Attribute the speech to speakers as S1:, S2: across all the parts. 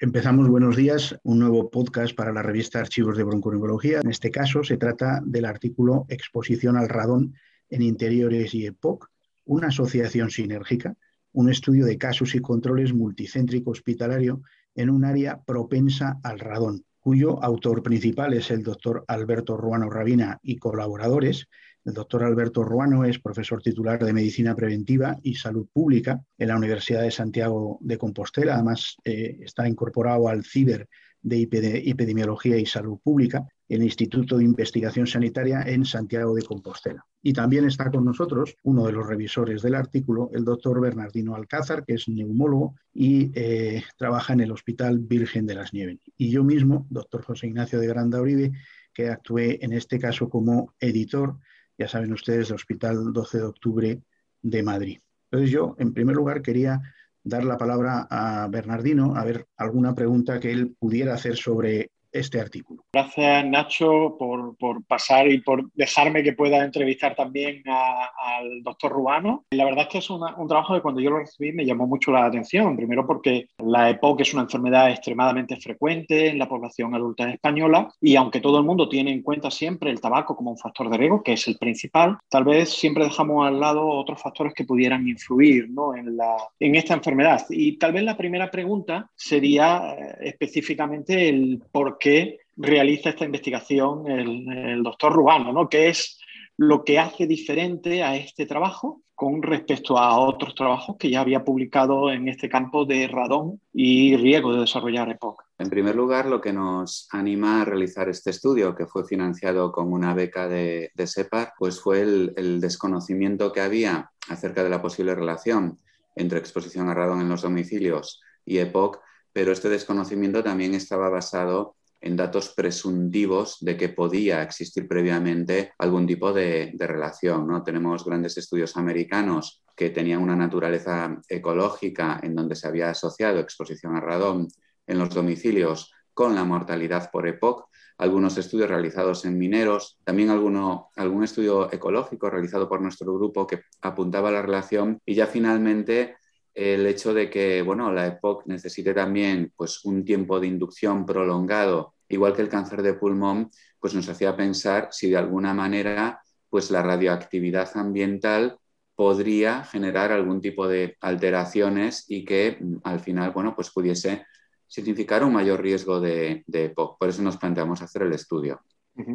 S1: Empezamos Buenos Días, un nuevo podcast para la revista Archivos de Bronconeurología. En este caso se trata del artículo Exposición al radón en interiores y EPOC, una asociación sinérgica, un estudio de casos y controles multicéntrico hospitalario en un área propensa al radón, cuyo autor principal es el doctor Alberto Ruano Rabina y colaboradores, el doctor Alberto Ruano es profesor titular de Medicina Preventiva y Salud Pública en la Universidad de Santiago de Compostela. Además, eh, está incorporado al CIBER de Epidemiología y Salud Pública, el Instituto de Investigación Sanitaria en Santiago de Compostela. Y también está con nosotros uno de los revisores del artículo, el doctor Bernardino Alcázar, que es neumólogo y eh, trabaja en el Hospital Virgen de las Nieves. Y yo mismo, doctor José Ignacio de Granda Uribe, que actué en este caso como editor ya saben ustedes, del Hospital 12 de Octubre de Madrid. Entonces yo, en primer lugar, quería dar la palabra a Bernardino, a ver alguna pregunta que él pudiera hacer sobre este artículo.
S2: Gracias Nacho por, pasar y por dejarme que pueda entrevistar también al doctor Rubano. La verdad es que es un trabajo que cuando yo lo recibí me llamó mucho la atención, primero porque la EPOC es una enfermedad extremadamente frecuente en la población adulta española y aunque todo el mundo tiene en cuenta siempre el tabaco como un factor de riesgo, que es el principal, tal vez siempre dejamos al lado otros factores que pudieran influir ¿no? en, la, en esta enfermedad. Y tal vez la primera pregunta sería eh, específicamente el por qué realiza esta investigación el, doctor Rubano, ¿no? ¿Qué es lo que hace diferente a este trabajo con respecto a otros trabajos que ya había publicado en este campo de radón y riesgo de desarrollar EPOC?
S3: En primer lugar, lo que nos anima a realizar este estudio, que fue financiado con una beca de, de SEPAR, pues fue el, el desconocimiento que había acerca de la posible relación entre exposición a radón en los domicilios y EPOC, pero este desconocimiento también estaba basado en datos presuntivos de que podía existir previamente algún tipo de, relación. ¿no? Tenemos grandes estudios americanos que tenían una naturaleza ecológica en donde se había asociado exposición a radón en los domicilios con la mortalidad por EPOC, algunos estudios realizados en mineros, también alguno, algún estudio ecológico realizado por nuestro grupo que apuntaba a la relación y ya finalmente el hecho de que bueno, la EPOC necesite también pues, un tiempo de inducción prolongado, igual que el cáncer de pulmón, pues nos hacía pensar si de alguna manera pues, la radioactividad ambiental podría generar algún tipo de alteraciones y que al final bueno, pues pudiese significar un mayor riesgo de, de EPOC. Por eso nos planteamos hacer el estudio.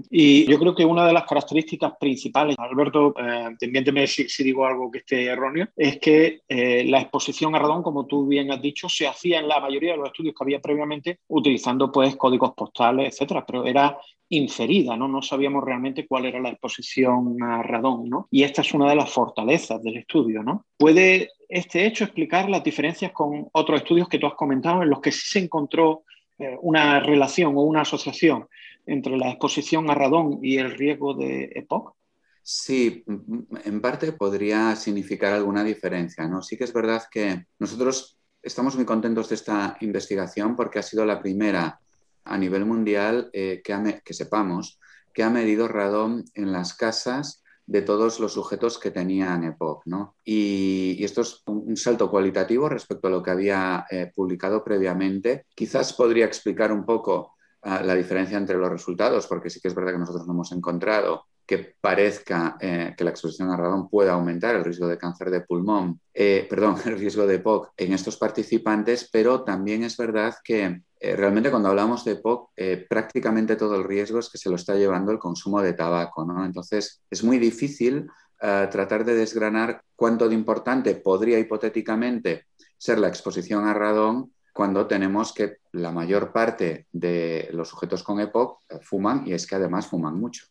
S2: Y yo creo que una de las características principales, Alberto, eh, si, digo algo que esté erróneo, es que eh, la exposición a radón, como tú bien has dicho, se hacía en la mayoría de los estudios que había previamente utilizando pues códigos postales, etcétera, pero era inferida, ¿no? No sabíamos realmente cuál era la exposición a radón, ¿no? Y esta es una de las fortalezas del estudio, ¿no? ¿Puede este hecho explicar las diferencias con otros estudios que tú has comentado en los que sí se encontró eh, una relación o una asociación entre la exposición a radón y el riesgo de EPOC?
S3: Sí, en parte podría significar alguna diferencia. ¿no? Sí que es verdad que nosotros estamos muy contentos de esta investigación porque ha sido la primera a nivel mundial eh, que, que sepamos que ha medido radón en las casas de todos los sujetos que tenían EPOC. ¿no? Y, esto es un, salto cualitativo respecto a lo que había eh, publicado previamente. Quizás podría explicar un poco la diferencia entre los resultados, porque sí que es verdad que nosotros no hemos encontrado que parezca eh, que la exposición a radón pueda aumentar el riesgo de cáncer de pulmón, eh, perdón, el riesgo de POC en estos participantes, pero también es verdad que eh, realmente cuando hablamos de POC, prácticamente todo el riesgo es que se lo está llevando el consumo de tabaco, ¿no? Entonces es muy difícil tratar de desgranar cuánto de importante podría hipotéticamente ser la exposición a radón cuando tenemos que la mayor parte de los sujetos con EPOC fuman y es que además fuman mucho.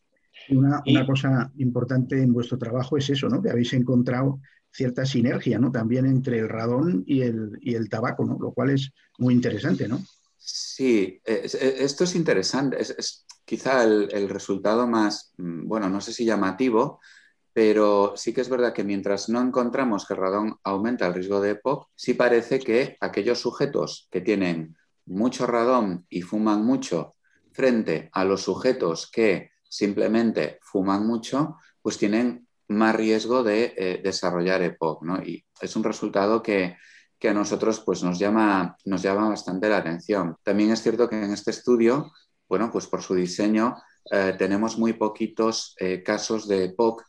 S1: Una, una, cosa importante en vuestro trabajo es eso, ¿no? Que habéis encontrado cierta sinergia, ¿no? También entre el radón y el, y el tabaco, ¿no? Lo cual es muy interesante, ¿no?
S3: Sí, esto es interesante. Es, quizá el, el, resultado más, mm, bueno, no sé si llamativo, pero sí que es verdad que mientras no encontramos que el radón aumenta el riesgo de EPOC, sí parece que aquellos sujetos que tienen mucho radón y fuman mucho frente a los sujetos que simplemente fuman mucho, pues tienen más riesgo de eh, desarrollar EPOC. Y es un resultado que, que a nosotros pues, nos, llama, nos llama bastante la atención. También es cierto que en este estudio, bueno, pues por su diseño, eh, tenemos muy poquitos eh, casos de POC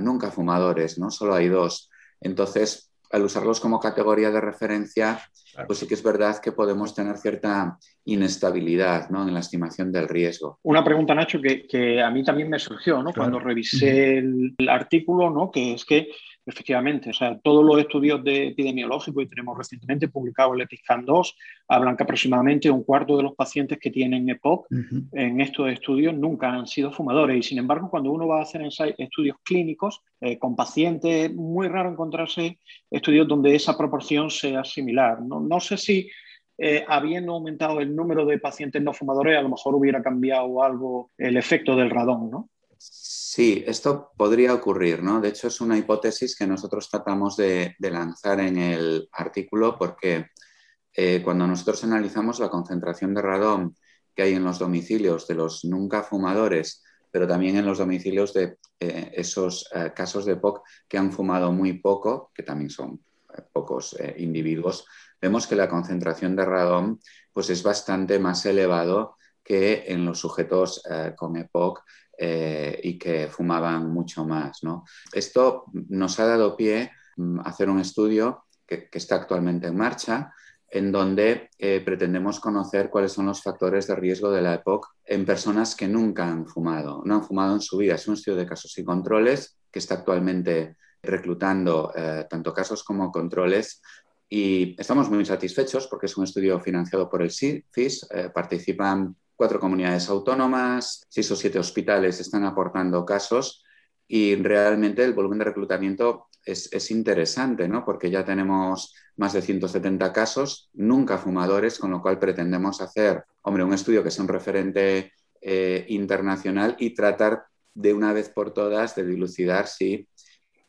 S3: nunca fumadores, ¿no? Solo hay dos. Entonces, al usarlos como categoría de referencia, pues sí que es verdad que podemos tener cierta inestabilidad ¿no? en la estimación del riesgo.
S2: Una pregunta, Nacho, que, a mí también me surgió ¿no? cuando revisé el, el, artículo, ¿no? que es que Efectivamente, o sea, todos los estudios de epidemiológicos, y tenemos recientemente publicado el EPISCAN 2, hablan que aproximadamente un cuarto de los pacientes que tienen EPOC en estos estudios nunca han sido fumadores. Y sin embargo, cuando uno va a hacer estudios clínicos eh, con pacientes, es muy raro encontrarse estudios donde esa proporción sea similar. No, no sé si eh, habiendo aumentado el número de pacientes no fumadores, a lo mejor hubiera cambiado algo el efecto del radón, ¿no?
S3: Sí, esto podría ocurrir, ¿no? De hecho, es una hipótesis que nosotros tratamos de, lanzar en el artículo porque eh, cuando nosotros analizamos la concentración de radón que hay en los domicilios de los nunca fumadores, pero también en los domicilios de eh, esos eh, casos de POC que han fumado muy poco, que también son pocos individuos, vemos que la concentración de radón pues, es bastante más elevado que en los sujetos con EPOC eh, y que fumaban mucho más. ¿no? Esto nos ha dado pie mm, a hacer un estudio que, está actualmente en marcha, en donde eh, pretendemos conocer cuáles son los factores de riesgo de la EPOC en personas que nunca han fumado, no han fumado en su vida. Es un estudio de casos y controles que está actualmente reclutando eh, tanto casos como controles y estamos muy satisfechos porque es un estudio financiado por el CIFIS. participan cuatro comunidades autónomas, seis o siete hospitales están aportando casos y realmente el volumen de reclutamiento es, interesante, ¿no? porque ya tenemos más de 170 casos, nunca fumadores, con lo cual pretendemos hacer, hombre, un estudio que sea un referente eh, internacional y tratar de una vez por todas de dilucidar si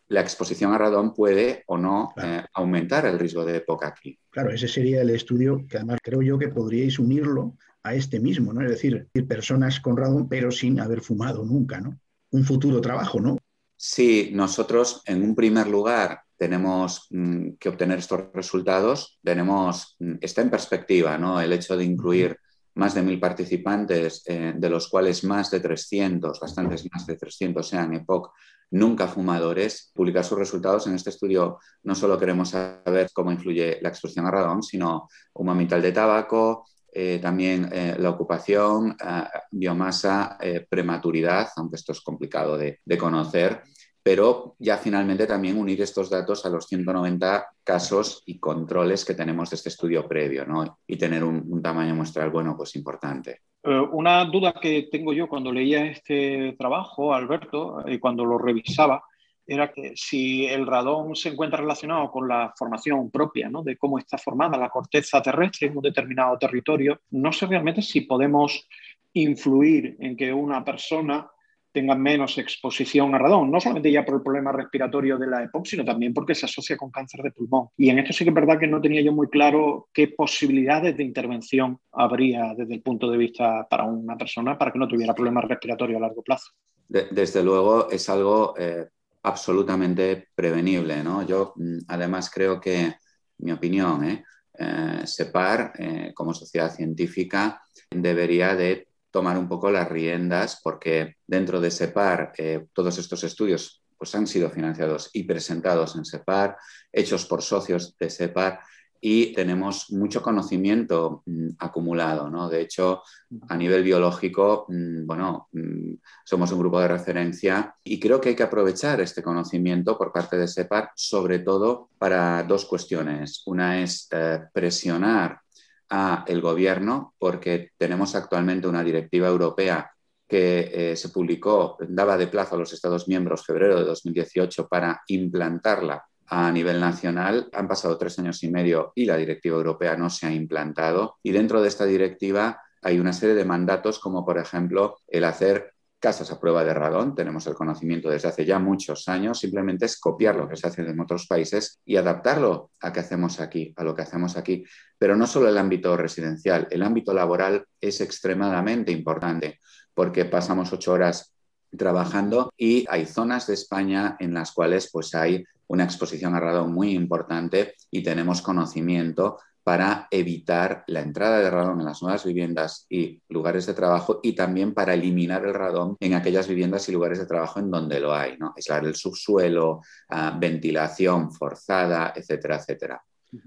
S3: la exposición a radón puede o no eh, aumentar el riesgo de época aquí.
S1: Claro, ese sería el estudio que además creo yo que podríais unirlo a este mismo, ¿no? Es decir, personas con radón pero sin haber fumado nunca, ¿no? Un futuro trabajo, ¿no?
S3: Sí, nosotros en un primer lugar tenemos mm, que obtener estos resultados, tenemos, mm, está en perspectiva, ¿no? El hecho de incluir más de mil participantes, eh, de los cuales más de 300, bastantes más de 300 sean EPOC, nunca fumadores, publicar sus resultados. En este estudio no solo queremos saber cómo influye la exposición a radón, sino un mamital de tabaco, eh, también eh, la ocupación, eh, biomasa, prematuridad, aunque esto es complicado de, conocer, pero ya finalmente también unir estos datos a los 190 casos y controles que tenemos de este estudio previo ¿no? y tener un, un, tamaño muestral bueno, pues importante.
S2: una duda que tengo yo cuando leía este trabajo, Alberto, y cuando lo revisaba, era que si el radón se encuentra relacionado con la formación propia, ¿no? de cómo está formada la corteza terrestre en un determinado territorio, no sé realmente si podemos influir en que una persona tenga menos exposición a radón, no solamente ya por el problema respiratorio de la EPOC, sino también porque se asocia con cáncer de pulmón. Y en esto sí que es verdad que no tenía yo muy claro qué posibilidades de intervención habría desde el punto de vista para una persona para que no tuviera problemas respiratorios a largo plazo.
S3: desde luego es algo eh, absolutamente prevenible. ¿no? Yo mm, además creo que, mi opinión, ¿eh? Eh, SEPAR eh, como sociedad científica debería de tomar un poco las riendas porque dentro de SEPAR todos estos estudios pues, han sido financiados y presentados en SEPAR, hechos por socios de SEPAR y tenemos mucho conocimiento mm, acumulado. ¿no? De hecho, a nivel biológico, mm, bueno, mm, somos un grupo de referencia y creo que hay que aprovechar este conocimiento por parte de SEPAR, sobre todo para dos cuestiones. Una es eh, presionar a el gobierno porque tenemos actualmente una directiva europea que eh, se publicó, daba de plazo a los Estados miembros febrero de 2018 para implantarla a nivel nacional. Han pasado tres años y medio y la directiva europea no se ha implantado. Y dentro de esta directiva hay una serie de mandatos como, por ejemplo, el hacer casas a prueba de radón. Tenemos el conocimiento desde hace ya muchos años. Simplemente es copiar lo que se hace en otros países y adaptarlo a que hacemos aquí, a lo que hacemos aquí. Pero no solo el ámbito residencial, el ámbito laboral es extremadamente importante porque pasamos ocho horas trabajando y hay zonas de España en las cuales pues hay una exposición a radón muy importante y tenemos conocimiento para evitar la entrada de radón en las nuevas viviendas y lugares de trabajo y también para eliminar el radón en aquellas viviendas y lugares de trabajo en donde lo hay, ¿no? aislar el subsuelo, ah, ventilación forzada, etcétera, etcétera.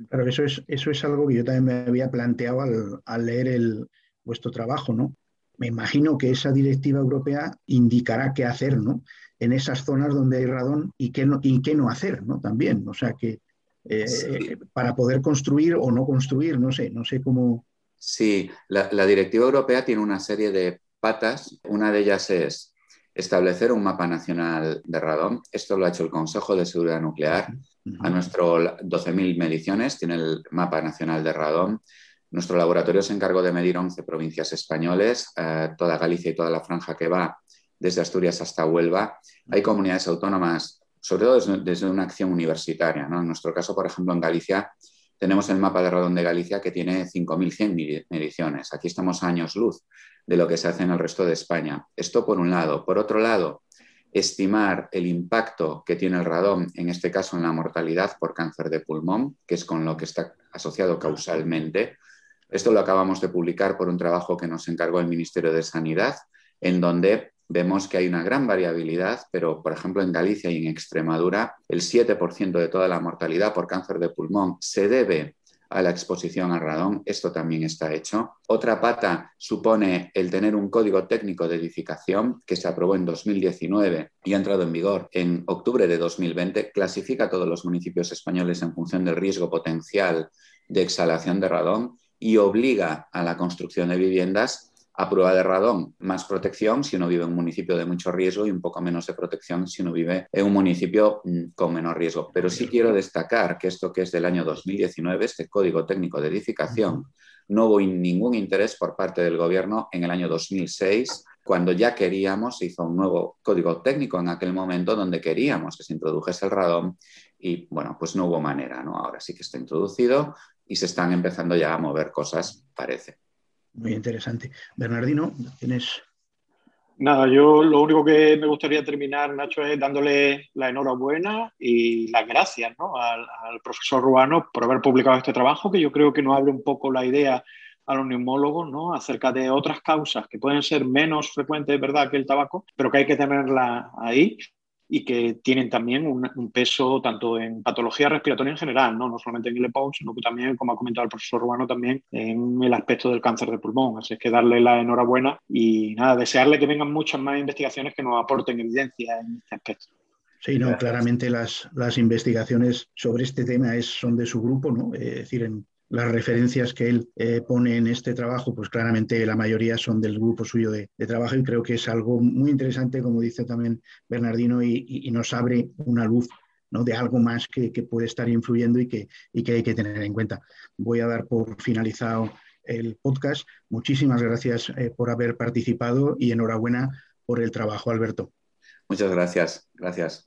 S1: Claro, eso es, eso es algo que yo también me había planteado al, leer el, vuestro trabajo, ¿no? Me imagino que esa directiva europea indicará qué hacer, ¿no? En esas zonas donde hay radón y qué no, y qué no hacer, ¿no? También, o sea que eh, para poder construir o no construir, no sé, no sé cómo.
S3: Sí, la, directiva europea tiene una serie de patas. Una de ellas es establecer un mapa nacional de radón. Esto lo ha hecho el Consejo de Seguridad Nuclear. A nuestro 12.000 mediciones tiene el mapa nacional de radón. Nuestro laboratorio se encargó de medir 11 provincias españoles, eh, toda Galicia y toda la franja que va desde Asturias hasta Huelva. Hay comunidades autónomas sobre todo desde, una acción universitaria. En nuestro caso, por ejemplo, en Galicia tenemos el mapa de radón de Galicia que tiene 5.100 mediciones. Aquí estamos a años luz de lo que se hace en el resto de España. Esto por un lado. Por otro lado, estimar el impacto que tiene el radón, en este caso en la mortalidad por cáncer de pulmón, que es con lo que está asociado causalmente. Esto lo acabamos de publicar por un trabajo que nos encargó el Ministerio de Sanidad, en donde vemos que hay una gran variabilidad, pero por ejemplo en Galicia y en Extremadura el 7% de toda la mortalidad por cáncer de pulmón se debe a la exposición al radón. Esto también está hecho. Otra pata supone el tener un código técnico de edificación que se aprobó en 2019 y ha entrado en vigor en octubre de 2020. Clasifica a todos los municipios españoles en función del riesgo potencial de exhalación de radón y obliga a la construcción de viviendas a prueba de radón, más protección si uno vive en un municipio de mucho riesgo y un poco menos de protección si uno vive en un municipio mm, con menor riesgo. Pero sí quiero destacar que esto que es del año 2019, este Código Técnico de Edificación, no hubo ningún interés por parte del Gobierno en el año 2006 cuando ya queríamos, se hizo un nuevo código técnico en aquel momento donde queríamos que se introdujese el radón y bueno, pues no hubo manera, ¿no? Ahora sí que está introducido y se están empezando ya a mover cosas, parece.
S1: Muy interesante. Bernardino, tienes.
S2: Nada, yo lo único que me gustaría terminar, Nacho, es dándole la enhorabuena y las gracias al, profesor Ruano por haber publicado este trabajo, que yo creo que nos abre un poco la idea a los neumólogos ¿no? acerca de otras causas que pueden ser menos frecuentes, ¿verdad?, que el tabaco, pero que hay que tenerla ahí y que tienen también un, peso tanto en patología respiratoria en general, ¿no? no solamente en el EPOC, sino que también, como ha comentado el profesor Urbano, también en el aspecto del cáncer de pulmón. Así es que darle la enhorabuena y nada, desearle que vengan muchas más investigaciones que nos aporten evidencia en este aspecto.
S1: Sí, no, claramente las, las investigaciones sobre este tema es, son de su grupo, ¿no? Es decir, en, las referencias que él eh, pone en este trabajo, pues claramente la mayoría son del grupo suyo de, trabajo y creo que es algo muy interesante, como dice también Bernardino, y, nos abre una luz ¿no? de algo más que, puede estar influyendo y que, y que hay que tener en cuenta. Voy a dar por finalizado el podcast. Muchísimas gracias eh, por haber participado y enhorabuena por el trabajo, Alberto.
S3: Muchas gracias. Gracias.